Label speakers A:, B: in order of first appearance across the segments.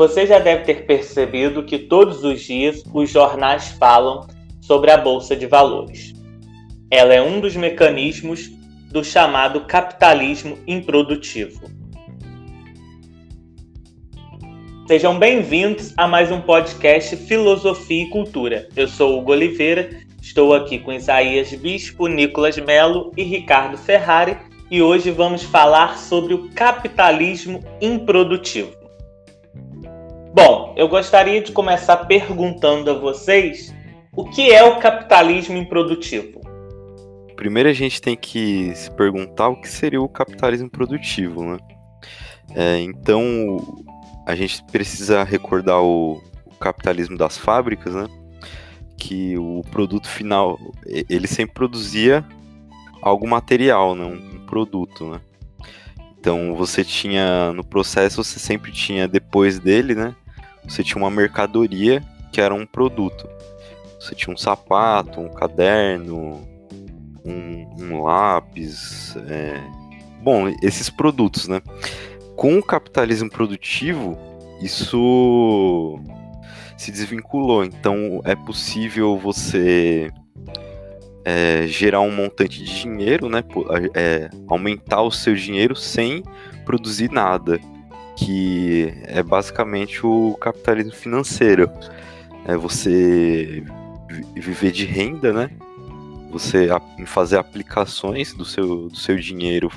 A: Você já deve ter percebido que todos os dias os jornais falam sobre a Bolsa de Valores. Ela é um dos mecanismos do chamado capitalismo improdutivo. Sejam bem-vindos a mais um podcast Filosofia e Cultura. Eu sou Hugo Oliveira, estou aqui com Isaías Bispo, Nicolas Melo e Ricardo Ferrari e hoje vamos falar sobre o capitalismo improdutivo. Bom, eu gostaria de começar perguntando a vocês o que é o capitalismo improdutivo.
B: Primeiro a gente tem que se perguntar o que seria o capitalismo produtivo, né? É, então a gente precisa recordar o, o, capitalismo das fábricas, né? Que o produto final ele sempre produzia algo material, né? um, um produto, né? Então você tinha no processo você sempre tinha depois dele, né? Você tinha uma mercadoria que era um produto. Você tinha um sapato, um caderno, um, um lápis, é... bom, esses produtos, né? Com o capitalismo produtivo, isso se desvinculou. Então é possível você é, gerar um montante de dinheiro, né? É, aumentar o seu dinheiro sem produzir nada, que é basicamente o capitalismo financeiro. É você viver de renda, né? Você fazer aplicações do seu, do seu dinheiro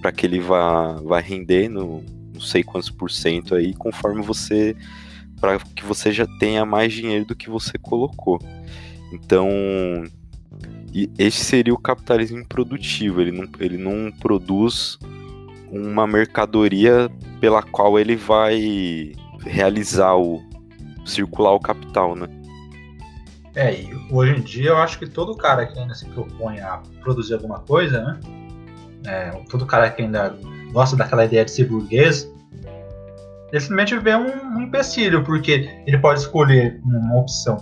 B: para que ele vá, vá render no não sei quantos por cento aí, conforme você para que você já tenha mais dinheiro do que você colocou. Então, e esse seria o capitalismo improdutivo, ele não, ele não produz uma mercadoria pela qual ele vai realizar o circular o capital, né?
C: É, e hoje em dia eu acho que todo cara que ainda se propõe a produzir alguma coisa, né? É, todo cara que ainda gosta daquela ideia de ser burguês, ele simplesmente vê um, um empecilho, porque ele pode escolher uma opção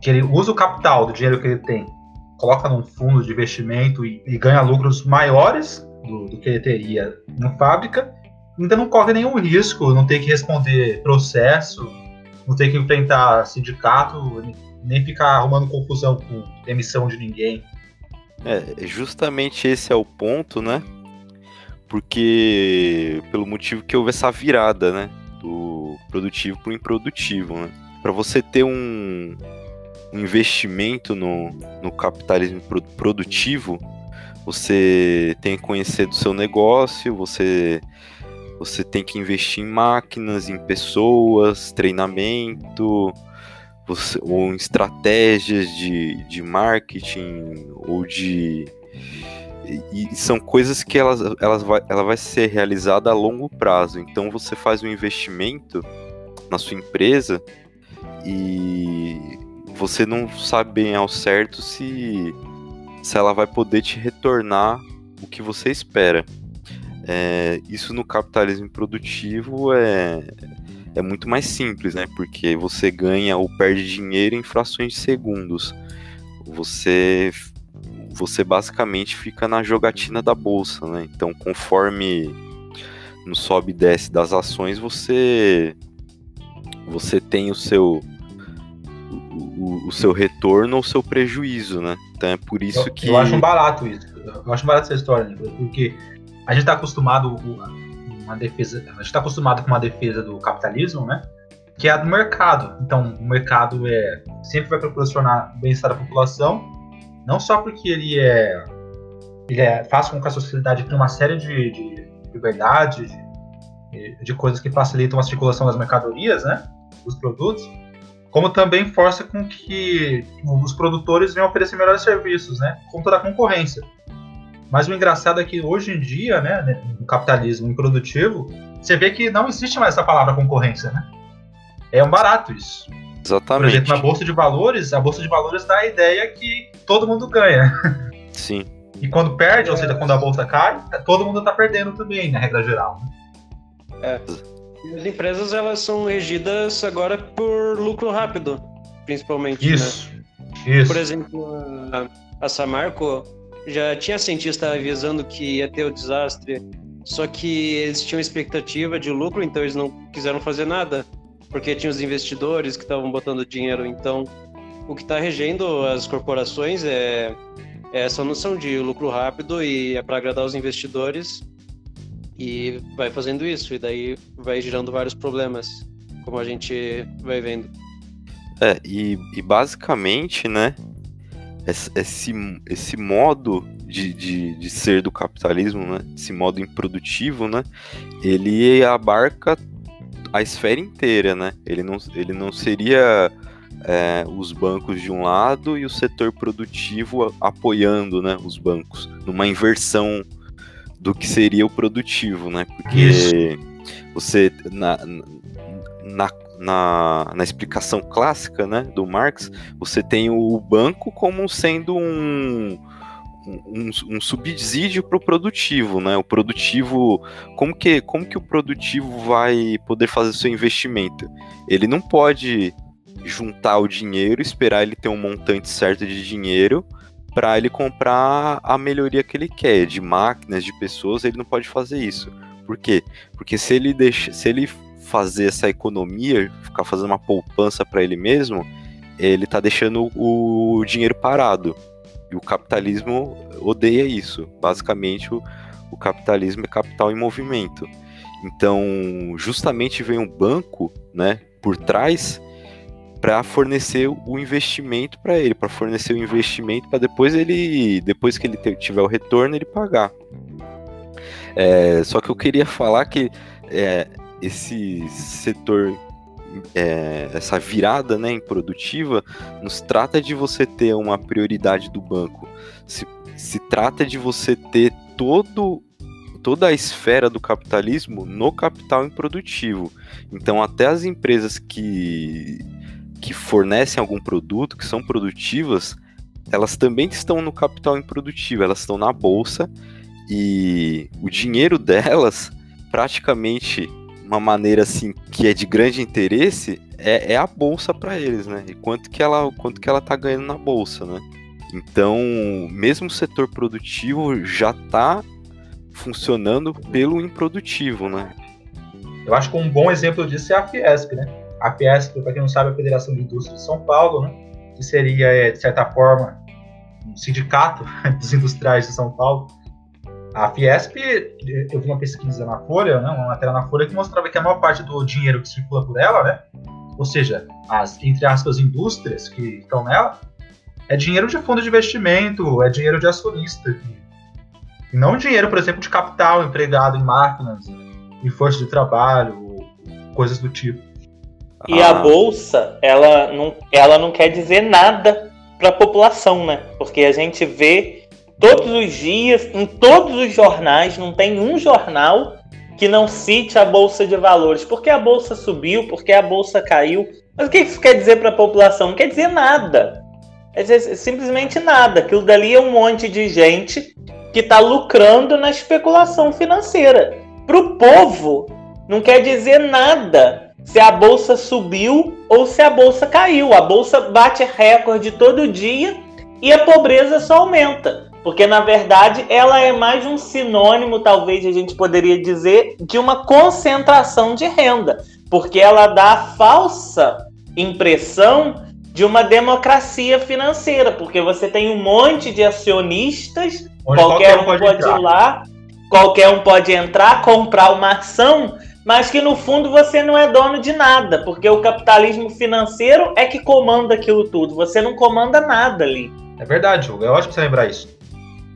C: que ele usa o capital do dinheiro que ele tem coloca num fundo de investimento e, e ganha lucros maiores do, do, que ele teria na fábrica, ainda não corre nenhum risco, não tem que responder processo, não tem que enfrentar sindicato, nem ficar arrumando confusão com emissão de ninguém.
B: É, justamente esse é o ponto, né? Porque pelo motivo que houve essa virada, né? Do produtivo para o improdutivo, né? Para você ter um investimento no, no capitalismo produtivo, você tem que conhecer do seu negócio, você, você tem que investir em máquinas, em pessoas, treinamento, você, ou em estratégias de, de marketing ou de. E, são coisas que elas, elas vai, ela vai ser realizada a longo prazo. Então você faz um investimento na sua empresa e você não sabe bem ao certo se, se ela vai poder te retornar o que você espera. É, isso no capitalismo produtivo é, é muito mais simples, né? Porque você ganha ou perde dinheiro em frações de segundos. Você, você basicamente fica na jogatina da bolsa, né? Então, conforme no sobe e desce das ações, você você tem o seu o, o, seu retorno ou o seu prejuízo, né? Então é por isso
C: eu,
B: que.
C: Eu acho um barato isso. Eu acho barato essa história, né? porque a gente está acostumado uma defesa, a gente está acostumado com uma defesa do capitalismo, né? Que é a do mercado. Então, o mercado é sempre vai proporcionar bem-estar à população, não só porque ele é ele é, faz com que a sociedade tenha uma série de, de liberdades, de, de coisas que facilitam a circulação das mercadorias, né? Dos produtos, como também força com que os produtores venham oferecer melhores serviços, né, com toda a concorrência. Mas o engraçado é que hoje em dia, né, no capitalismo improdutivo, você vê que não existe mais essa palavra concorrência, né? É um barato isso.
B: Exatamente.
C: Por exemplo, na bolsa de valores, a bolsa de valores dá a ideia que todo mundo ganha.
B: Sim.
C: E quando perde, ou seja, quando a bolsa cai, todo mundo está perdendo também, na regra geral.
D: Né? É. As empresas elas são regidas agora por lucro rápido, principalmente.
C: Né? Isso.
D: Né?
C: Isso.
D: Por exemplo, a, a Samarco já tinha cientista avisando que ia ter o desastre só que eles tinham expectativa de lucro, então eles não quiseram fazer nada, porque tinha os investidores que estavam botando dinheiro. Então, o que está regendo as corporações é, é essa noção de lucro rápido e é para agradar os investidores e vai fazendo isso, e daí vai gerando vários problemas, como a gente vai vendo.
B: É, e, e basicamente, né, esse, esse modo de, de, de ser do capitalismo, né, esse modo improdutivo, né, ele abarca a esfera inteira, né, ele não, ele não seria é, os bancos de um lado e o setor produtivo apoiando, né, os bancos, numa inversão do que seria o produtivo, né? Porque Isso. você na, na, na, na, explicação clássica, né, do Marx, você tem o banco como sendo um um, um subsídio para o produtivo, né? O produtivo, como que, como que o produtivo vai poder fazer seu investimento? Ele não pode juntar o dinheiro, esperar ele ter um montante certo de dinheiro para ele comprar a melhoria que ele quer, de máquinas, de pessoas, ele não pode fazer isso. Por quê? Porque se ele deixa, se ele fazer essa economia, ficar fazendo uma poupança para ele mesmo, ele está deixando o dinheiro parado. E o capitalismo odeia isso. Basicamente, o, o capitalismo é capital em movimento. Então, justamente vem um banco, né, por trás para fornecer o investimento para ele, para fornecer o investimento para depois ele, depois que ele tiver o retorno, ele pagar. É, só que eu queria falar que é, esse setor, é, essa virada né, improdutiva, nos trata de você ter uma prioridade do banco. Se, se trata de você ter todo toda a esfera do capitalismo no capital improdutivo. Então, até as empresas que que fornecem algum produto, que são produtivas, elas também estão no capital improdutivo, elas estão na bolsa e o dinheiro delas, praticamente uma maneira assim que é de grande interesse, é, é a bolsa para eles, né? E quanto que ela, quanto que ela tá ganhando na bolsa, né? Então, mesmo o setor produtivo já está funcionando pelo improdutivo, né?
C: Eu acho que um bom exemplo disso é a Fiesp, né? A Fiesp, para quem não sabe, é a Federação de Indústria de São Paulo, né? que seria, é, de certa forma, um sindicato dos industriais de São Paulo. A Fiesp, eu vi uma pesquisa na Folha, né, uma matéria na Folha, que mostrava que a maior parte do dinheiro que circula por ela, né, ou seja, as, entre aspas, indústrias que estão nela, é dinheiro de fundo de investimento, é dinheiro de acionista. E não dinheiro, por exemplo, de capital empregado em máquinas, em força de trabalho, coisas do tipo.
A: E ah. a bolsa, ela não, ela não quer dizer nada para a população, né? Porque a gente vê todos os dias, em todos os jornais, não tem um jornal que não cite a bolsa de valores. Porque a bolsa subiu, porque a bolsa caiu. Mas o que isso quer dizer para a população? Não quer dizer nada. É simplesmente nada. Aquilo dali é um monte de gente que está lucrando na especulação financeira. Para o povo, não quer dizer nada se a bolsa subiu ou se a bolsa caiu. A bolsa bate recorde todo dia e a pobreza só aumenta. Porque na verdade ela é mais um sinônimo, talvez a gente poderia dizer, de uma concentração de renda. Porque ela dá a falsa impressão de uma democracia financeira. Porque você tem um monte de acionistas, Onde qualquer, qualquer um pode, pode ir lá, qualquer um pode entrar, comprar uma ação mas que no fundo você não é dono de nada, porque o capitalismo financeiro é que comanda aquilo tudo, você não comanda nada ali.
C: É verdade, Hugo, é ótimo você lembrar isso.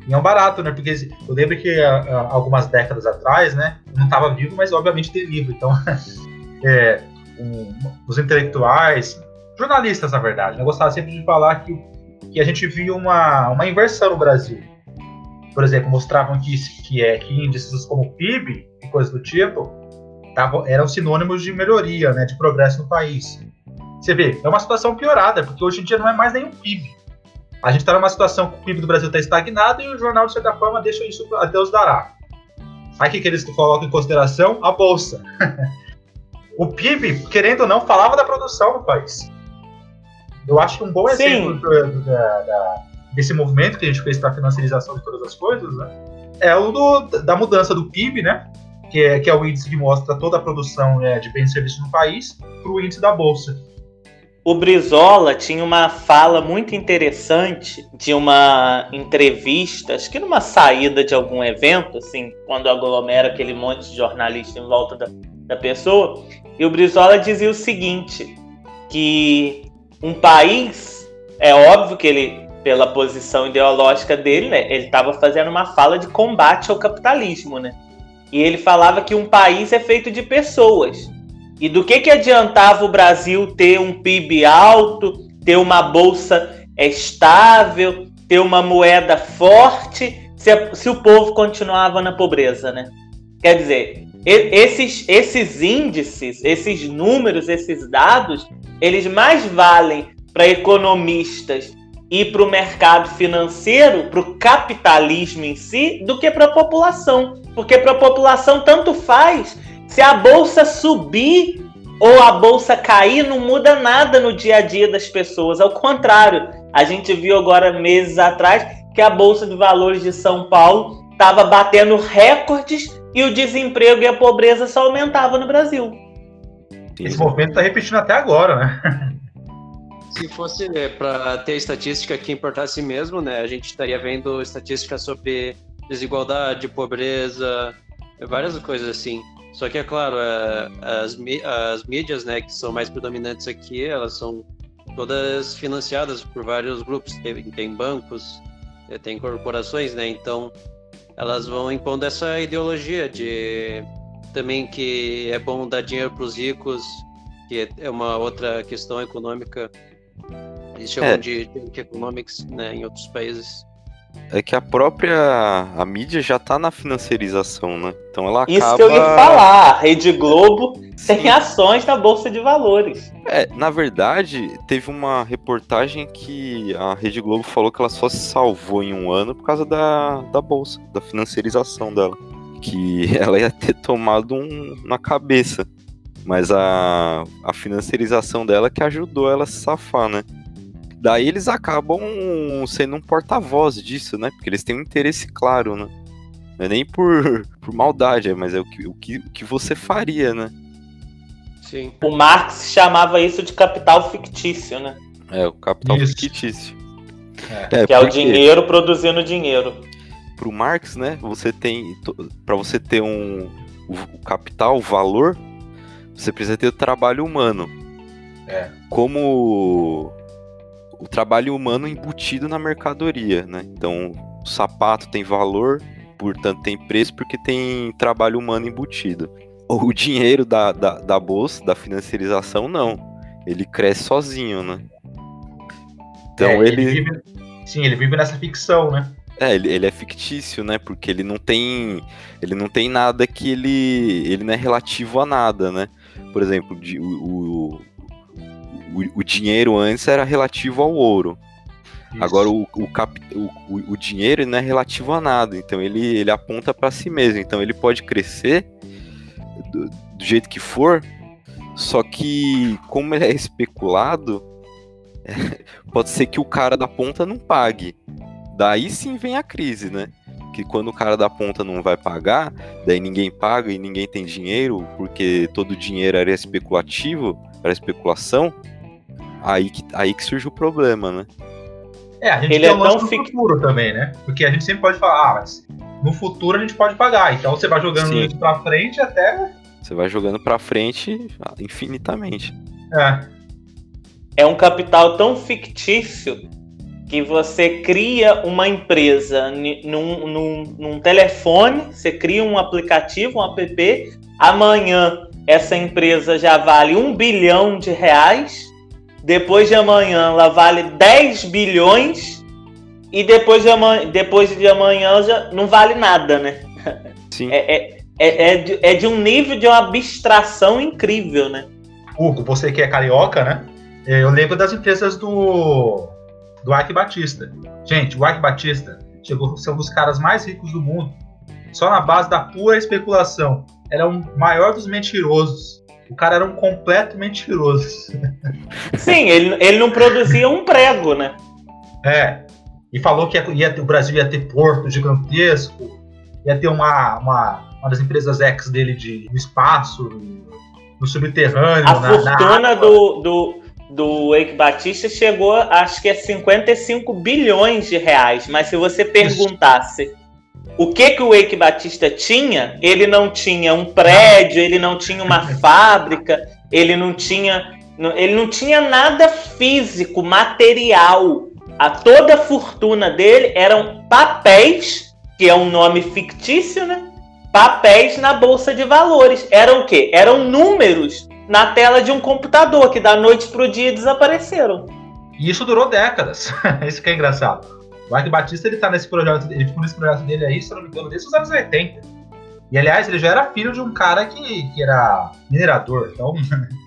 C: E é um barato, né? Porque eu lembro que algumas décadas atrás, né, não estava vivo, mas obviamente tem livro, então é, um, os intelectuais, jornalistas, na verdade, né, gostavam sempre de falar que, que a gente via uma, uma inversão no Brasil. Por exemplo, mostravam que, que, é, que índices como PIB e coisas do tipo tava, eram sinônimos de melhoria, né, de progresso no país. Você vê, é uma situação piorada, porque hoje em dia não é mais nenhum PIB. A gente está numa situação que o PIB do Brasil está estagnado e o jornal, de certa forma, deixa isso a Deus dará. Aí o que, eles colocam em consideração? A Bolsa. o PIB, querendo ou não, falava da produção no país. Eu acho que um bom exemplo da, da, desse movimento que a gente fez para a financiarização de todas as coisas, né? é o do, da mudança do PIB, né? Que é, que é o índice que mostra toda a produção é, de bens e serviços no país, para o índice da Bolsa.
A: O Brizola tinha uma fala muito interessante de uma entrevista, acho que numa saída de algum evento, assim, quando aglomera aquele monte de jornalista em volta da, da pessoa. E o Brizola dizia o seguinte: que um país, é óbvio que ele, pela posição ideológica dele, né, ele estava fazendo uma fala de combate ao capitalismo, né? E ele falava que um país é feito de pessoas. E do que, que adiantava o Brasil ter um PIB alto, ter uma bolsa estável, ter uma moeda forte, se, se o povo continuava na pobreza, né? Quer dizer, esses, esses índices, esses números, esses dados, eles mais valem para economistas e para o mercado financeiro, para o capitalismo em si, do que para a população. Porque para a população tanto faz se a bolsa subir ou a bolsa cair, não muda nada no dia a dia das pessoas. Ao contrário, a gente viu agora meses atrás que a bolsa de valores de São Paulo estava batendo recordes e o desemprego e a pobreza só aumentavam no Brasil.
C: Esse movimento está repetindo até agora, né?
D: Se fosse é, para ter estatística que importasse mesmo, né, a gente estaria vendo estatísticas sobre desigualdade, pobreza, várias coisas assim. Só que é claro, é, as, as mídias, né, que são mais predominantes aqui, elas são todas financiadas por vários grupos. Tem, tem bancos, é, tem corporações, né? Então elas vão impondo essa ideologia de também que é bom dar dinheiro para os ricos, que é uma outra questão econômica. Eles chamam é. de Junk Economics né, em outros países.
B: É que a própria a mídia já tá na financiarização, né? Então ela acaba...
A: Isso que eu ia falar, a Rede Globo Sim. tem ações na Bolsa de Valores.
B: É, na verdade, teve uma reportagem que a Rede Globo falou que ela só se salvou em um ano por causa da, da Bolsa, da financiarização dela que ela ia ter tomado um na cabeça. Mas a, a financiarização dela que ajudou ela a se safar, né? Daí eles acabam sendo um porta-voz disso, né? Porque eles têm um interesse claro, né? Não é nem por, por maldade, mas é o que, o, que, o que você faria, né?
A: Sim. O Marx chamava isso de capital fictício, né?
B: É, o capital isso. fictício.
A: É. É, que é o dinheiro produzindo dinheiro
B: para o Marx, né? Você tem para você ter um o, capital, o valor, você precisa ter o trabalho humano. É. Como o trabalho humano embutido na mercadoria, né? Então, o sapato tem valor, portanto tem preço porque tem trabalho humano embutido. O dinheiro da, da, da bolsa, da financiarização, não. Ele cresce sozinho, né?
C: Então é, ele... ele vive, sim, ele vive nessa ficção, né?
B: É, ele, ele, é fictício, né? Porque ele não tem. Ele não tem nada que ele. Ele não é relativo a nada, né? Por exemplo, o, o, o, o dinheiro antes era relativo ao ouro. Isso. Agora o, o, cap, o, o, dinheiro não é relativo a nada, então ele, ele aponta para si mesmo. Então ele pode crescer do, do, jeito que for, só que como ele é especulado, pode ser que o cara da ponta não pague. Daí sim vem a crise, né? Que quando o cara da ponta não vai pagar, daí ninguém paga e ninguém tem dinheiro, porque todo o dinheiro era especulativo, era especulação, aí que, aí que surge o problema, né?
C: É, a gente Ele tem é um lance no futuro também, né? Porque a gente sempre pode falar, ah, mas no futuro a gente pode pagar. Então você vai jogando Sim. isso pra frente até.
B: Você vai jogando pra frente infinitamente.
A: É. É um capital tão fictício que você cria uma empresa num, num, num, telefone, você cria um aplicativo, um app, amanhã essa empresa já vale um bilhão de reais, depois de amanhã ela vale 10 bilhões e depois de amanhã, depois de amanhã já não vale nada, né?
B: Sim.
A: É, é, é, é, de, é de um nível de uma abstração incrível, né?
C: Hugo, você que é carioca, né? Eu lembro das empresas do do Ike Batista. Gente, o Ike Batista chegou a ser um dos caras mais ricos do mundo, só na base da pura especulação. Era o maior dos mentirosos. O cara era um completo mentiroso.
A: Sim, ele, ele não produzia um prego, né?
C: É. E falou que ia, ia, o Brasil ia ter porto gigantesco, ia ter uma, uma, uma das empresas ex dele de, no espaço, no subterrâneo.
A: A
C: na,
A: fortuna
C: na
A: do, do, do Eike Batista chegou, acho que a 55 bilhões de reais. Mas se você perguntasse o que, que o Eike Batista tinha, ele não tinha um prédio, ele não tinha uma fábrica, ele não tinha. Ele não tinha nada físico, material. A toda a fortuna dele eram papéis, que é um nome fictício, né? Papéis na bolsa de valores. Eram o quê? Eram números na tela de um computador que da noite pro dia desapareceram.
C: E isso durou décadas. isso que é engraçado. O Ike Batista ele tá nesse projeto, ele ficou nesse projeto dele aí, se não me engano, desde os anos 80. E aliás, ele já era filho de um cara que, que era minerador, então.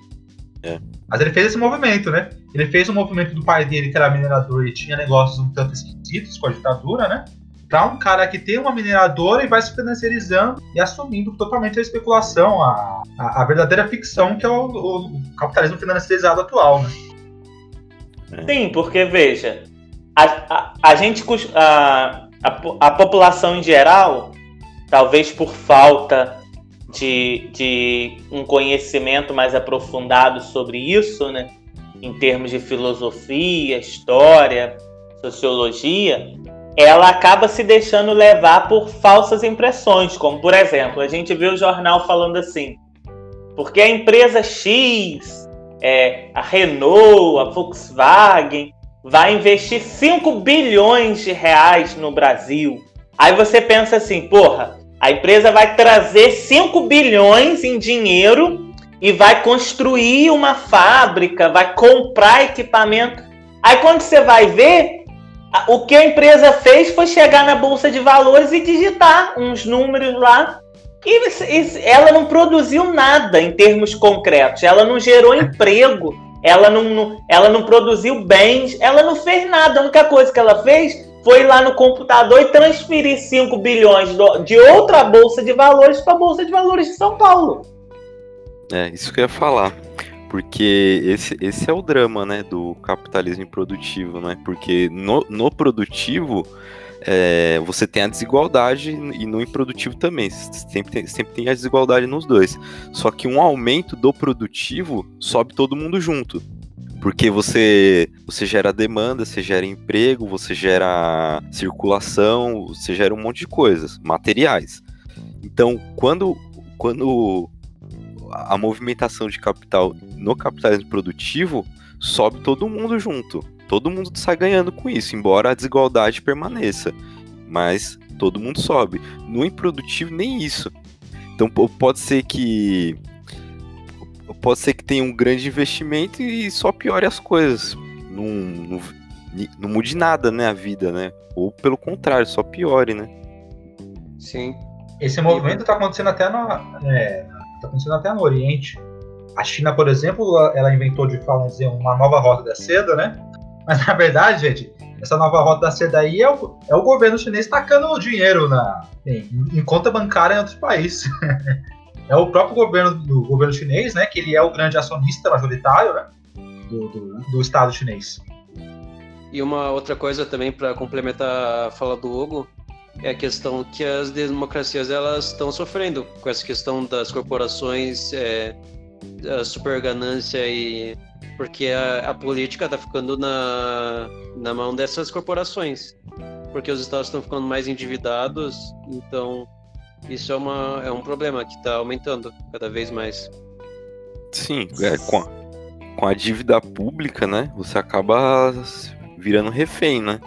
B: É.
C: Mas ele fez esse movimento, né? Ele fez o movimento do pai dele, que era minerador e tinha negócios um tanto esquisitos com a ditadura, né? Pra um cara que tem uma mineradora e vai se financiarizando e assumindo totalmente a especulação, a, a, a verdadeira ficção que é o, o, o capitalismo financiarizado atual, né?
A: Sim, porque veja, a, a, a gente a, a, a população em geral, talvez por falta de, de um conhecimento mais aprofundado sobre isso, né? Em termos de filosofia, história, sociologia, ela acaba se deixando levar por falsas impressões, como por exemplo, a gente vê o jornal falando assim, porque a empresa X, é, a Renault, a Volkswagen, vai investir 5 bilhões de reais no Brasil. Aí você pensa assim, porra, a empresa vai trazer 5 bilhões em dinheiro e vai construir uma fábrica, vai comprar equipamento. Aí quando você vai ver, o que a empresa fez foi chegar na bolsa de valores e digitar uns números lá. E ela não produziu nada em termos concretos. Ela não gerou emprego. Ela não, ela não produziu bens. Ela não fez nada. A única coisa que ela fez foi lá no computador e transferir 5 bilhões de outra bolsa de valores para a bolsa de valores de São Paulo.
B: É, isso que eu ia falar. Porque esse, esse é o drama, né, do capitalismo produtivo, né? Porque no, no produtivo é, você tem a desigualdade e no improdutivo também. Sempre tem, sempre tem a desigualdade nos dois. Só que um aumento do produtivo sobe todo mundo junto. Porque você, você gera demanda, você gera emprego, você gera circulação, você gera um monte de coisas, materiais. Então, quando, quando a movimentação de capital no capitalismo produtivo, sobe todo mundo junto. Todo mundo sai ganhando com isso, embora a desigualdade permaneça. Mas todo mundo sobe. No improdutivo, nem isso. Então pode ser que. Pode ser que tenha um grande investimento e só piore as coisas. Não, não, não mude nada, né, a vida, né? Ou pelo contrário, só piore, né?
D: Sim.
C: Esse movimento está acontecendo até no, é, tá acontecendo até no Oriente. A China, por exemplo, ela inventou de falar dizer uma nova rota da seda, né? Mas na verdade, gente, essa nova rota da seda aí é o, é o governo chinês tacando dinheiro na, em, em conta bancária em outros países. é o próprio governo do governo chinês, né? Que ele é o grande acionista majoritário né, do, do, do Estado chinês.
D: E uma outra coisa também para complementar a fala do Hugo é a questão que as democracias elas estão sofrendo com essa questão das corporações, é, a super ganância e porque a, a política está ficando na, na mão dessas corporações, porque os estados estão ficando mais endividados, então isso é, uma, é um problema que está aumentando cada vez mais.
B: Sim, é, com, a, com a dívida pública, né, você acaba virando refém, né?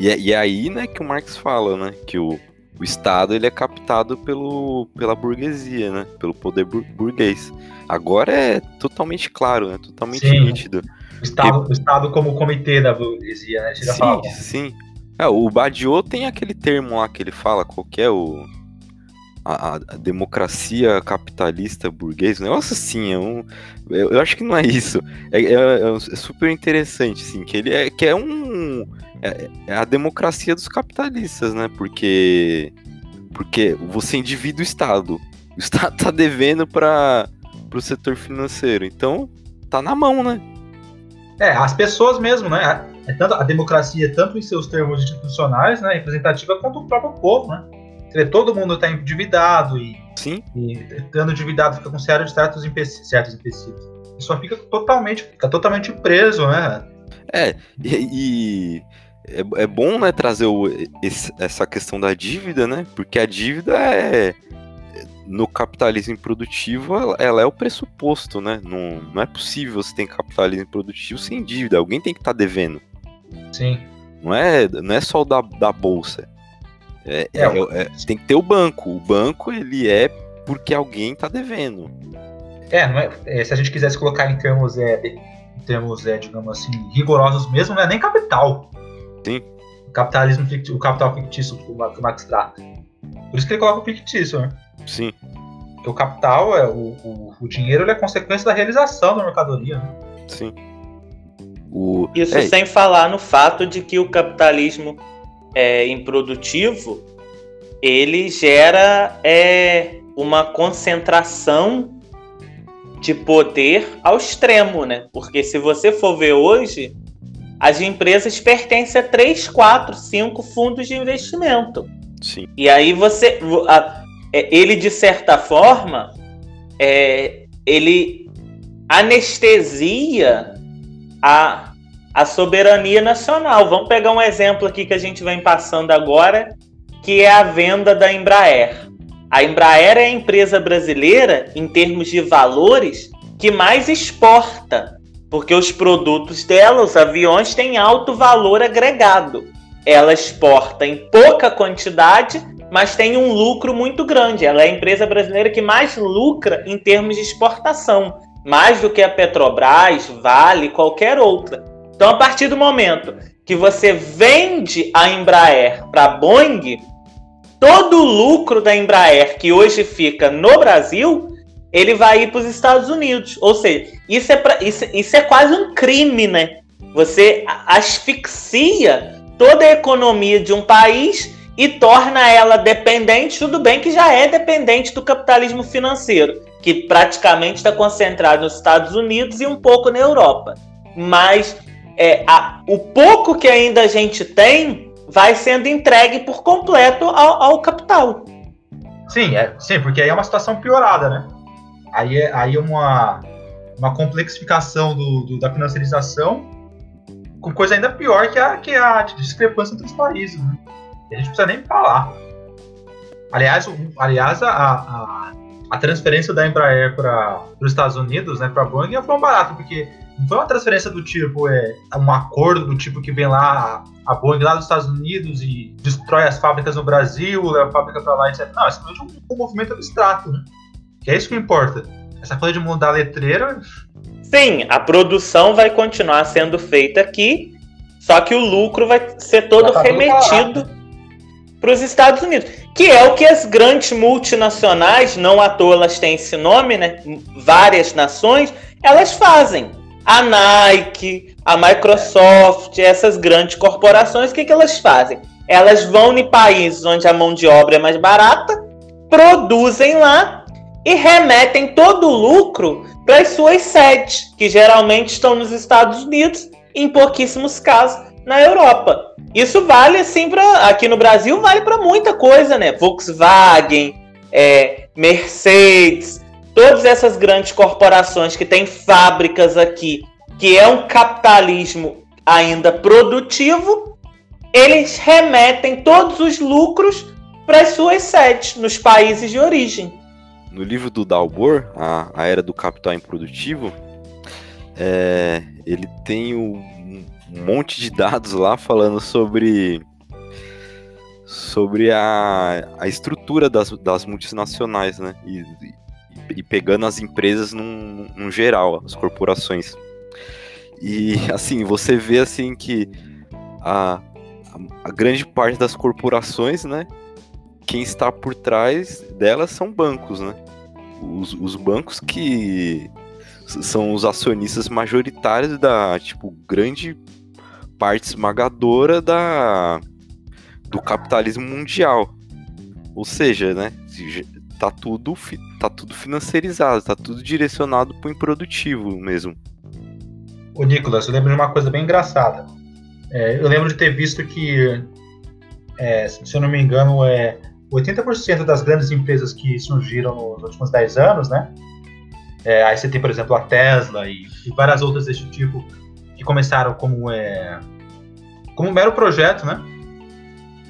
B: E é, e é aí, né, que o Marx fala, né, que o, o Estado ele é captado pelo, pela burguesia, né, pelo poder bur burguês. Agora é totalmente claro, né, totalmente
C: Sim.
B: nítido.
C: O Estado, o Estado como comitê da burguesia, né?
B: Sim,
C: falar.
B: sim. É, o Badiou tem aquele termo lá que ele fala, qual que é o... A, a- democracia capitalista burguês, um negócio assim, é um, eu, eu acho que não é isso. É, é- é é super interessante, assim, que ele é, que é um, é, é a democracia dos capitalistas, né? Porque, porque você endivida o Estado, o Estado tá devendo para o setor financeiro, então tá na mão, né?
C: É, as pessoas mesmo, né? É tanto a democracia, tanto em seus termos institucionais, né, representativa, quanto o próprio povo, né? Todo mundo está endividado e,
B: Sim.
C: e estando endividado fica com certos, certos, empecilhos, certos empecilhos. E só fica totalmente, fica totalmente preso, né?
B: É, e, e é, é, bom, né, trazer o, esse, essa questão da dívida, né? Porque a dívida é no capitalismo produtivo, ela, é o pressuposto, né? Não, não é possível você ter capitalismo produtivo sem dívida. Alguém tem que estar tá devendo.
C: Sim.
B: Não é, não é só o da, da bolsa. É, é, é, é, tem que ter o banco. O banco, ele é porque alguém está devendo.
C: É, não é, é, se a gente quisesse colocar em termos, é, em termos é, digamos assim, rigorosos mesmo, não é nem capital.
B: Sim.
C: O capitalismo, o capital fictício que o Marx trata. Por isso que ele coloca o fictício, né?
B: Sim.
C: Porque o capital, é, o, o, o dinheiro, ele é consequência da realização da mercadoria. Né?
B: Sim.
A: O... Isso é. sem falar no fato de que o capitalismo é, improdutivo ele gera é, uma concentração de poder ao extremo, né? Porque se você for ver hoje, as empresas pertencem a 3, 4, 5 fundos de investimento.
B: Sim.
A: E aí você. A, é, ele, de certa forma, é, ele anestesia a, a soberania nacional. Vamos pegar um exemplo aqui que a gente vem passando agora, que é a venda da Embraer. A Embraer é a empresa brasileira, em termos de valores, que mais exporta, porque os produtos dela, os aviões, têm alto valor agregado. Ela exporta em pouca quantidade, mas tem um lucro muito grande. Ela é a empresa brasileira que mais lucra em termos de exportação mais do que a Petrobras, Vale, qualquer outra. Então, a partir do momento que você vende a Embraer para a Boeing, todo o lucro da Embraer que hoje fica no Brasil, ele vai ir para os Estados Unidos. Ou seja, isso é, pra, isso, isso é quase um crime, né? Você asfixia toda a economia de um país e torna ela dependente, tudo bem que já é dependente do capitalismo financeiro, que praticamente está concentrado nos Estados Unidos e um pouco na Europa. Mas é, a, o pouco que ainda a gente tem vai sendo entregue por completo ao, ao capital.
C: Sim, é, sim, porque aí é uma situação piorada, né? Aí é, aí é uma, uma complexificação do, do, da financiarização com coisa ainda pior que a, que a discrepância entre os países. Né? A gente precisa nem falar. Aliás, aliás a, a, a transferência da Embraer para os Estados Unidos, né, para a Boeing, foi um barato, porque não foi uma transferência do tipo, é, um acordo do tipo que vem lá, a Boeing lá dos Estados Unidos e destrói as fábricas no Brasil, leva a fábrica para lá, etc. Não, é simplesmente um, um movimento abstrato, né? Que é isso que importa. Essa coisa de mudar a letreira.
A: Sim, a produção vai continuar sendo feita aqui, só que o lucro vai ser todo tá remetido para os Estados Unidos que é o que as grandes multinacionais, não à toa elas têm esse nome, né? Várias nações, elas fazem. A Nike, a Microsoft, essas grandes corporações, o que, que elas fazem? Elas vão em países onde a mão de obra é mais barata, produzem lá e remetem todo o lucro para as suas sedes, que geralmente estão nos Estados Unidos, em pouquíssimos casos na Europa. Isso vale assim para aqui no Brasil vale para muita coisa, né? Volkswagen, é, Mercedes, todas essas grandes corporações que têm fábricas aqui, que é um capitalismo ainda produtivo, eles remetem todos os lucros para as suas sedes nos países de origem.
B: No livro do Dalbor, a, a Era do Capital Improdutivo, é, ele tem o um monte de dados lá falando sobre sobre a, a estrutura das, das multinacionais, né? E, e, e pegando as empresas num, num, geral, as corporações. E assim, você vê assim que a, a, grande parte das corporações, né? Quem está por trás delas são bancos, né? Os, os bancos que são os acionistas majoritários da, tipo, grande parte esmagadora da, do capitalismo mundial. Ou seja, né, tá tudo, tá tudo financiarizado, tá tudo direcionado para o improdutivo mesmo.
C: Ô Nicolas, eu lembro de uma coisa bem engraçada. É, eu lembro de ter visto que, é, se eu não me engano, é, 80% das grandes empresas que surgiram nos últimos 10 anos, né? É, aí você tem, por exemplo, a Tesla e, e, várias outras desse tipo que começaram como, é, como um mero projeto, né?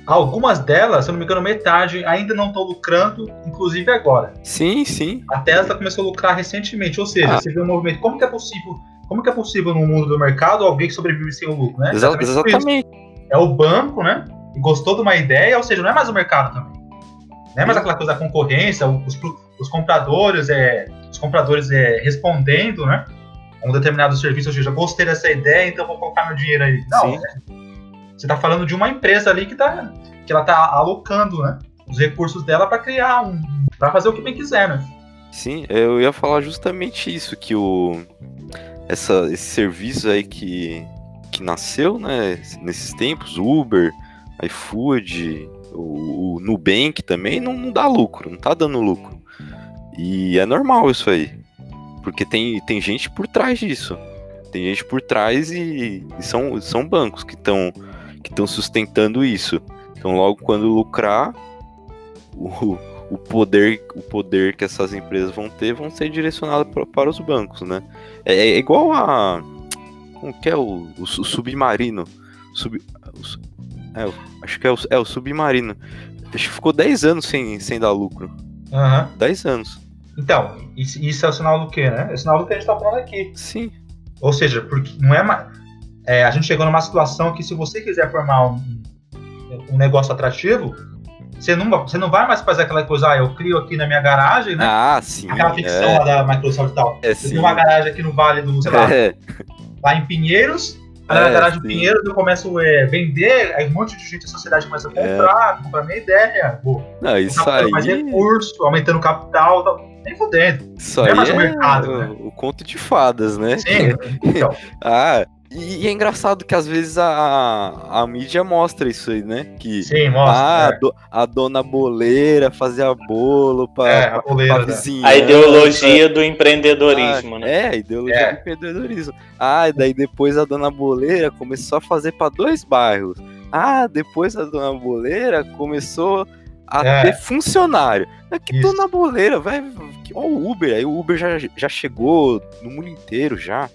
C: Algumas delas, se eu não me engano, metade ainda não estão lucrando, inclusive agora.
B: Sim, sim.
C: A Tesla começou a lucrar recentemente, ou seja, ah. você vê um movimento. Como que é possível? Como que é possível no mundo do mercado alguém que sobrevive sem o lucro, né?
B: Exatamente. exatamente.
C: É o banco, né? E gostou de uma ideia, ou seja, não é mais o mercado também. Não é mais aquela coisa da concorrência, os, os compradores, é, os compradores é, respondendo, né? Um determinado serviço, ou seja, gostei dessa ideia, então vou colocar meu dinheiro aí. Não, né? Você está falando de uma empresa ali que, tá, que ela está alocando, né? Os recursos dela para criar um. para fazer o que bem quiser, né?
B: Sim, eu ia falar justamente isso, que o. Essa, esse serviço aí que, que nasceu, né, nesses tempos, Uber, iFood, o, o Nubank também não, não dá lucro, não tá dando lucro. E é normal isso aí. Porque tem, tem gente por trás disso. Tem gente por trás e, e são, são bancos que estão que estão sustentando isso. Então logo quando lucrar, o, o poder o poder que essas empresas vão ter vão ser direcionados para os bancos, né? É, é igual a como que é o, o, o submarino, sub, é, acho que é o, é o Submarino. Acho que ficou 10 anos sem, sem dar lucro.
C: Uhum.
B: 10 anos.
C: Então, isso, isso, é o sinal do quê, né? É o sinal do que a gente tá falando aqui.
B: Sim.
C: Ou seja, porque não é mais. É, a gente chegou numa situação que se você quiser formar um, um negócio atrativo, você não, você não vai mais fazer aquela coisa, ah, eu crio aqui na minha garagem, né?
B: Ah, sim.
C: Aquela ficção é. lá da Microsoft e tal. É, eu tenho uma garagem aqui no Vale do, sei lá, é. lá em Pinheiros, Aí na é, garagem do Pinheiro eu começo a é, vender, aí um monte de gente da sociedade começa a comprar, é. comprar minha ideia. Vou,
B: não, isso aí...
C: mais recurso, aumentando o capital tal. Nem fodendo.
B: Isso não é mais o mercado. Né? o conto de fadas, né?
C: Sim, então.
B: ah, e, é engraçado que às vezes a, a mídia mostra isso aí, né? Que,
C: Sim, mostra.
B: Ah, é. do, a dona boleira fazia bolo para
C: é, a, boleira, pra
A: né? vizinha. A ideologia do empreendedorismo,
B: ah,
A: né?
B: É, a ideologia é. do empreendedorismo. Ah, e daí depois a dona boleira começou a fazer para dois bairros. Ah, depois a dona boleira começou a é. ter funcionário. É que Isso. dona boleira, vai. Ó, o Uber, aí o Uber já, já chegou no mundo inteiro já.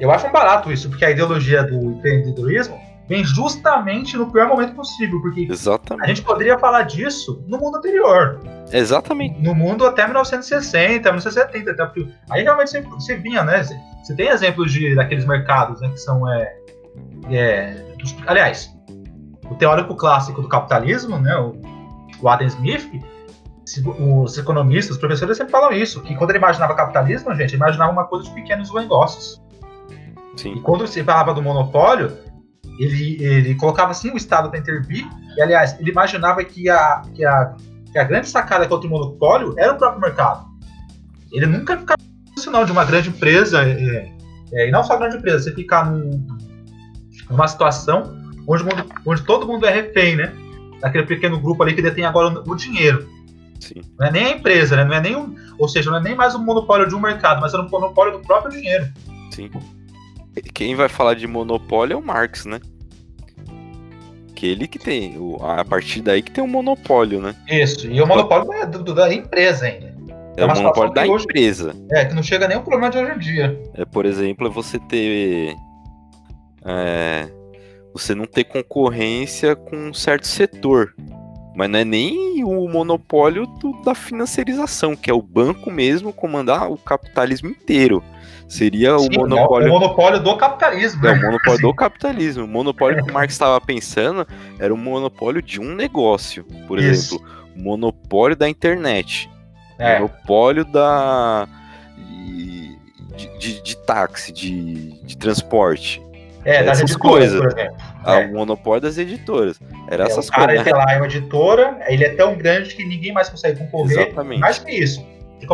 C: Eu acho um barato isso, porque a ideologia do empreendedorismo vem justamente no pior momento possível, porque
B: Exatamente.
C: a gente poderia falar disso no mundo anterior.
B: Exatamente.
C: No mundo até 1960, 1970, até porque aí realmente você, você vinha, né? Você, você, tem exemplos de daqueles mercados né, que são é, é dos, aliás, o teórico clássico do capitalismo, né, o, o Adam Smith, os economistas, os professores sempre falam isso, que quando ele imaginava capitalismo, gente, ele imaginava uma coisa de pequenos negócios.
B: Sim.
C: E quando se falava do monopólio, ele, ele colocava assim o Estado para intervir, e aliás, ele imaginava que a, que a, que a grande sacada contra o monopólio era o próprio mercado. Ele nunca ficava não, de uma grande empresa, é, é, e não só grande empresa, você ficar num, numa situação onde, onde todo mundo é refém, né? Daquele pequeno grupo ali que detém agora o, o dinheiro.
B: Sim.
C: Não é nem a empresa, né? Não é nem um, ou seja, não é nem mais um monopólio de um mercado, mas é um monopólio do próprio dinheiro.
B: Sim. Quem vai falar de monopólio é o Marx, né? Que ele que tem, a partir daí que tem o um monopólio, né?
C: Isso, e o monopólio é do, do, da empresa ainda.
B: É, é o monopólio da hoje, empresa.
C: É, que não chega nem o problema de hoje em dia.
B: É, por exemplo, você ter. É, você não ter concorrência com um certo setor. Mas não é nem o monopólio do, da financiarização, que é o banco mesmo comandar o capitalismo inteiro. Seria Sim, o monopólio.
C: O monopólio do capitalismo.
B: É, o monopólio do capitalismo. O monopólio que o Marx estava pensando era o monopólio de um negócio. Por Isso. exemplo, o monopólio da internet. É. Monopólio da. De, de, de táxi, de, de transporte.
C: É, das essas editoras, coisas.
B: Ah, é. O monopólio das editoras. Era é, essas
C: o cara,
B: coisas.
C: Ele, lá, é uma editora, ele é tão grande que ninguém mais consegue concorrer.
B: Exatamente.
C: Mais que isso.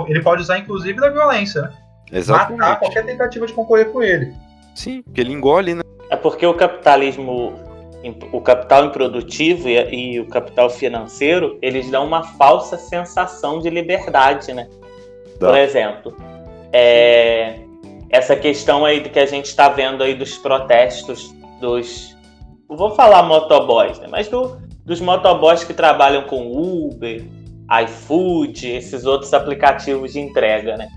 C: Ele pode usar, inclusive, da violência, né?
B: Exatamente.
C: matar qualquer tentativa de concorrer com ele.
B: Sim, porque ele engole, né?
A: É porque o capitalismo, o capital improdutivo e, e o capital financeiro, eles dão uma falsa sensação de liberdade, né? Dá. Por exemplo, é, essa questão aí que a gente está vendo aí dos protestos dos, vou falar motoboys, né? Mas do, dos motoboys que trabalham com Uber, iFood, esses outros aplicativos de entrega, né?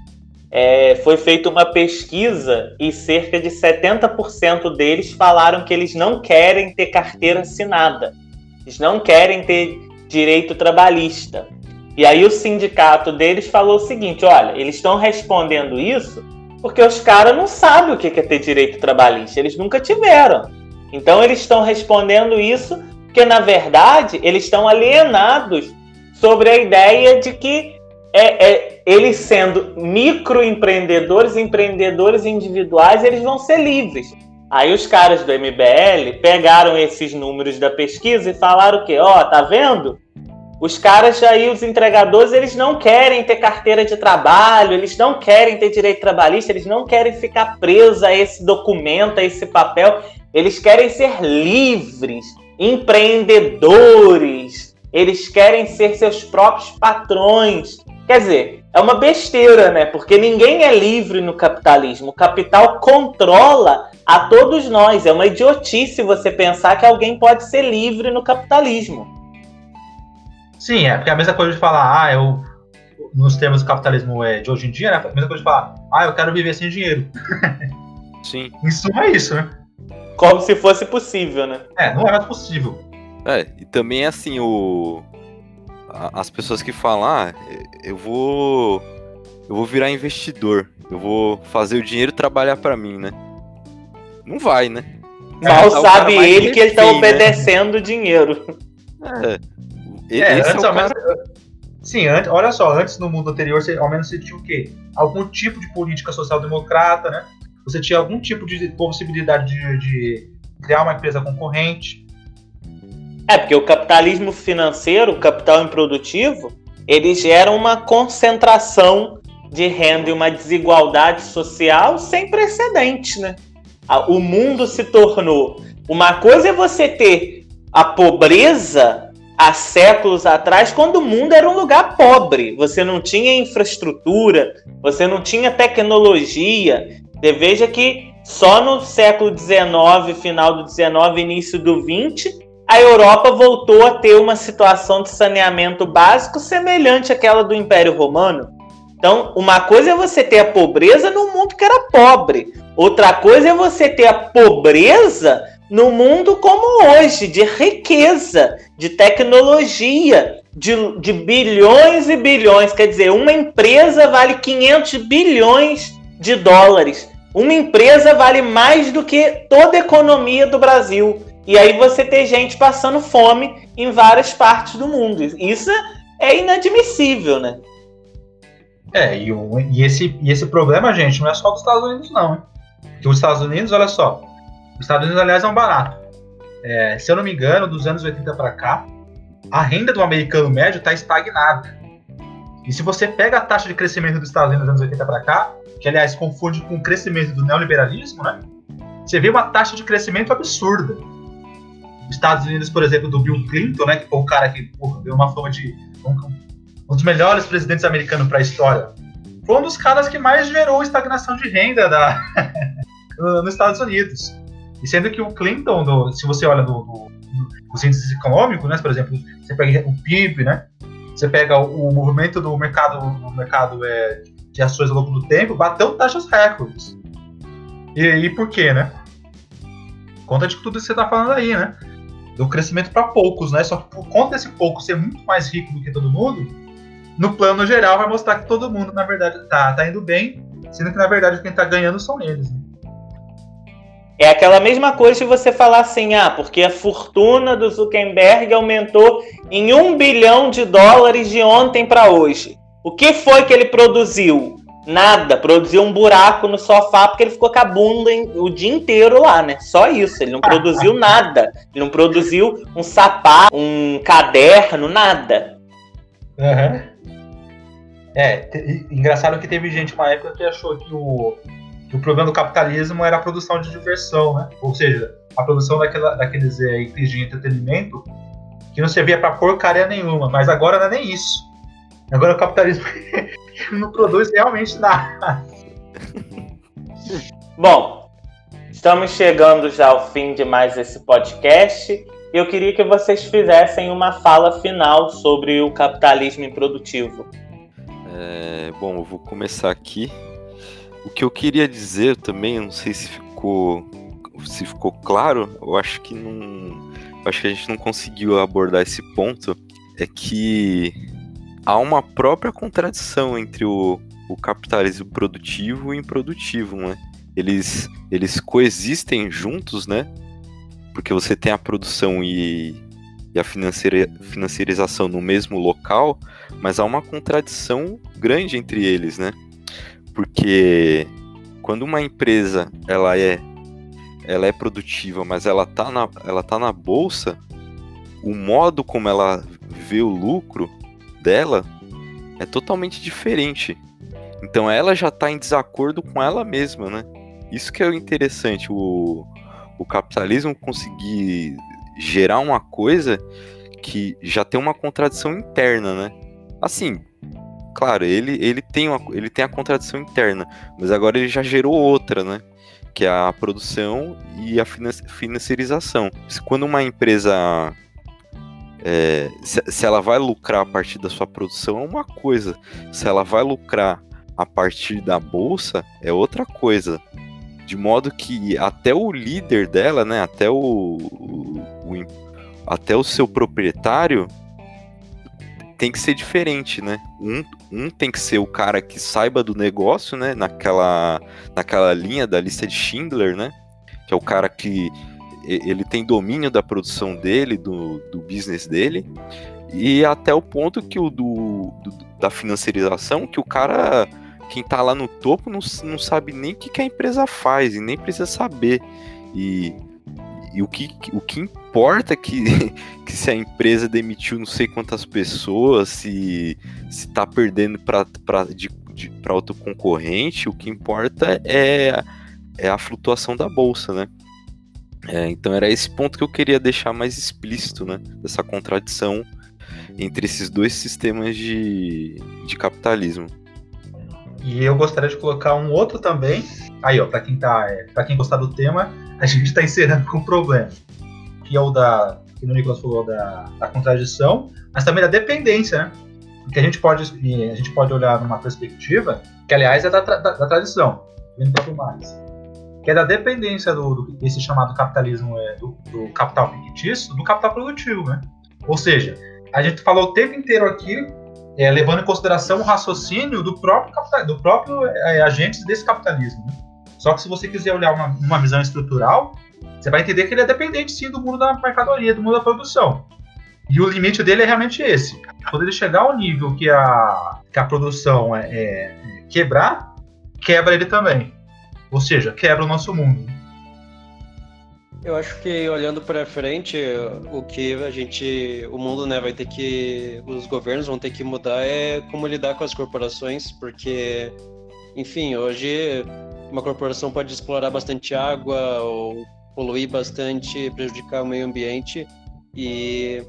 A: É, foi feita uma pesquisa e cerca de 70% deles falaram que eles não querem ter carteira assinada. Eles não querem ter direito trabalhista. E aí o sindicato deles falou o seguinte: olha, eles estão respondendo isso porque os caras não sabem o que é ter direito trabalhista, eles nunca tiveram. Então eles estão respondendo isso porque, na verdade, eles estão alienados sobre a ideia de que é, é, eles sendo microempreendedores, empreendedores individuais, eles vão ser livres. Aí os caras do MBL pegaram esses números da pesquisa e falaram o quê? Ó, oh, tá vendo? Os caras aí, os entregadores, eles não querem ter carteira de trabalho, eles não querem ter direito trabalhista, eles não querem ficar presos a esse documento, a esse papel. Eles querem ser livres, empreendedores, eles querem ser seus próprios patrões. Quer dizer, é uma besteira, né? Porque ninguém é livre no capitalismo. O capital controla a todos nós. É uma idiotice você pensar que alguém pode ser livre no capitalismo.
C: Sim, é porque é a mesma coisa de falar, ah, eu. Nos termos do capitalismo é, de hoje em dia, né? É a mesma coisa de falar, ah, eu quero viver sem dinheiro.
B: Sim.
C: em suma é isso, né?
A: Como se fosse possível, né?
C: É, não é mais possível.
B: É, e também é assim, o. As pessoas que falam, ah, eu vou. Eu vou virar investidor. Eu vou fazer o dinheiro trabalhar para mim, né? Não vai, né?
A: Mal é, sabe ele que ele tá né? obedecendo o dinheiro.
B: É.
C: É, antes, é cara... menos, sim, antes, olha só, antes no mundo anterior, você, ao menos você tinha o quê? Algum tipo de política social-democrata, né? Você tinha algum tipo de possibilidade de, de criar uma empresa concorrente.
A: É, porque o capitalismo financeiro, o capital improdutivo, ele gera uma concentração de renda e uma desigualdade social sem precedente, né? O mundo se tornou. Uma coisa é você ter a pobreza há séculos atrás, quando o mundo era um lugar pobre. Você não tinha infraestrutura, você não tinha tecnologia. Você veja que só no século XIX, final do XIX, início do XX, a Europa voltou a ter uma situação de saneamento básico semelhante àquela do Império Romano. Então, uma coisa é você ter a pobreza num mundo que era pobre. Outra coisa é você ter a pobreza no mundo como hoje, de riqueza, de tecnologia, de, de bilhões e bilhões. Quer dizer, uma empresa vale 500 bilhões de dólares. Uma empresa vale mais do que toda a economia do Brasil. E aí você tem gente passando fome em várias partes do mundo. Isso é inadmissível, né?
C: É, e, o, e, esse, e esse problema, gente, não é só dos Estados Unidos, não. Porque os Estados Unidos, olha só, os Estados Unidos, aliás, é um barato. É, se eu não me engano, dos anos 80 para cá, a renda do americano médio está estagnada. E se você pega a taxa de crescimento dos Estados Unidos dos anos 80 para cá, que aliás confunde com o crescimento do neoliberalismo, né? Você vê uma taxa de crescimento absurda. Os Estados Unidos, por exemplo, do Bill Clinton, né, que foi o cara que porra, deu uma fama de um, um dos melhores presidentes americanos para a história, foi um dos caras que mais gerou estagnação de renda da, nos Estados Unidos. E sendo que o Clinton, do, se você olha nos índices econômicos, né, por exemplo, você pega o PIB, né, você pega o, o movimento do mercado, do mercado é, de ações ao longo do tempo, bateu taxas recordes. E, e por quê, né? Conta de tudo que você está falando aí, né? Do crescimento para poucos, né? Só que por conta desse pouco ser muito mais rico do que todo mundo, no plano geral vai mostrar que todo mundo, na verdade, tá, tá indo bem, sendo que na verdade quem está ganhando são eles. Né?
A: É aquela mesma coisa se você falar assim, ah, porque a fortuna do Zuckerberg aumentou em um bilhão de dólares de ontem para hoje. O que foi que ele produziu? Nada, produziu um buraco no sofá porque ele ficou com a bunda o dia inteiro lá, né? Só isso, ele não produziu nada. Ele não produziu um sapato, um caderno, nada.
C: Uhum. É, engraçado que teve gente uma época que achou que o, o problema do capitalismo era a produção de diversão, né? Ou seja, a produção daquela, daqueles é, itens de entretenimento que não servia para porcaria nenhuma. Mas agora não é nem isso. Agora o capitalismo não produz realmente nada.
A: Bom, estamos chegando já ao fim de mais esse podcast. Eu queria que vocês fizessem uma fala final sobre o capitalismo improdutivo.
B: É, bom, eu vou começar aqui. O que eu queria dizer também, não sei se ficou se ficou claro, eu acho que não, acho que a gente não conseguiu abordar esse ponto, é que há uma própria contradição entre o, o capitalismo produtivo e improdutivo, né? Eles, eles coexistem juntos, né? Porque você tem a produção e, e a financiarização no mesmo local, mas há uma contradição grande entre eles, né? Porque quando uma empresa ela é ela é produtiva, mas ela tá na, ela tá na bolsa, o modo como ela vê o lucro dela é totalmente diferente. Então ela já está em desacordo com ela mesma, né? Isso que é o interessante, o, o capitalismo conseguir gerar uma coisa que já tem uma contradição interna, né? Assim, claro, ele, ele, tem uma, ele tem a contradição interna, mas agora ele já gerou outra, né? Que é a produção e a financiarização. Quando uma empresa é, se, se, ela vai lucrar a partir da sua produção é uma coisa, se ela vai lucrar a partir da bolsa é outra coisa. De modo que até o líder dela, né, até o, o, o até o seu proprietário tem que ser diferente, né? Um, um tem que ser o cara que saiba do negócio, né? Naquela, naquela linha da lista de Schindler, né? Que é o cara que ele tem domínio da produção dele, do, do business dele, e até o ponto que o do, do da financiarização, que o cara, quem tá lá no topo, não, não sabe nem o que, que a empresa faz, e nem precisa saber. E, e o, que, o que importa que, que se a empresa demitiu não sei quantas pessoas, se, se tá perdendo para outro concorrente, o que importa é, é a flutuação da bolsa, né? É, então era esse ponto que eu queria deixar mais explícito, né? Dessa contradição entre esses dois sistemas de, de capitalismo.
C: E eu gostaria de colocar um outro também. Aí, ó, para quem tá, é, para quem gostar do tema, a gente está encerrando com o problema, que é o da, que o Nicolas falou da, da contradição, mas também da dependência, né? Porque a gente pode, a gente pode olhar numa perspectiva que, aliás, é da, da, da tradição, vendo para mais que é da dependência do, do desse chamado capitalismo é, do, do, capital fictício do capital produtivo, né? Ou seja, a gente falou o tempo inteiro aqui, é, levando em consideração o raciocínio do próprio capital, do próprio é, agente desse capitalismo. Né? Só que se você quiser olhar uma, uma visão estrutural, você vai entender que ele é dependente sim do mundo da mercadoria, do mundo da produção. E o limite dele é realmente esse. Quando ele chegar ao nível que a, que a produção é, é quebrar, quebra ele também. Ou seja, quebra o nosso mundo.
D: Eu acho que olhando para frente, o que a gente, o mundo, né, vai ter que, os governos vão ter que mudar é como lidar com as corporações, porque, enfim, hoje uma corporação pode explorar bastante água ou poluir bastante, prejudicar o meio ambiente e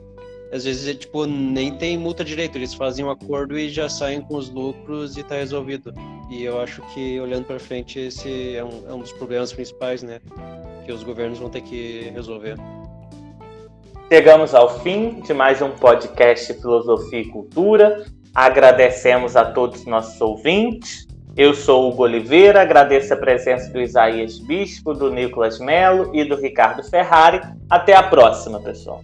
D: às vezes é, tipo nem tem multa direito, eles fazem um acordo e já saem com os lucros e tá resolvido. E eu acho que olhando para frente esse é um, é um dos problemas principais, né, que os governos vão ter que resolver.
A: Chegamos ao fim de mais um podcast Filosofia e Cultura. Agradecemos a todos os nossos ouvintes. Eu sou Hugo Oliveira, agradeço a presença do Isaías Bispo, do Nicolas Melo e do Ricardo Ferrari. Até a próxima, pessoal.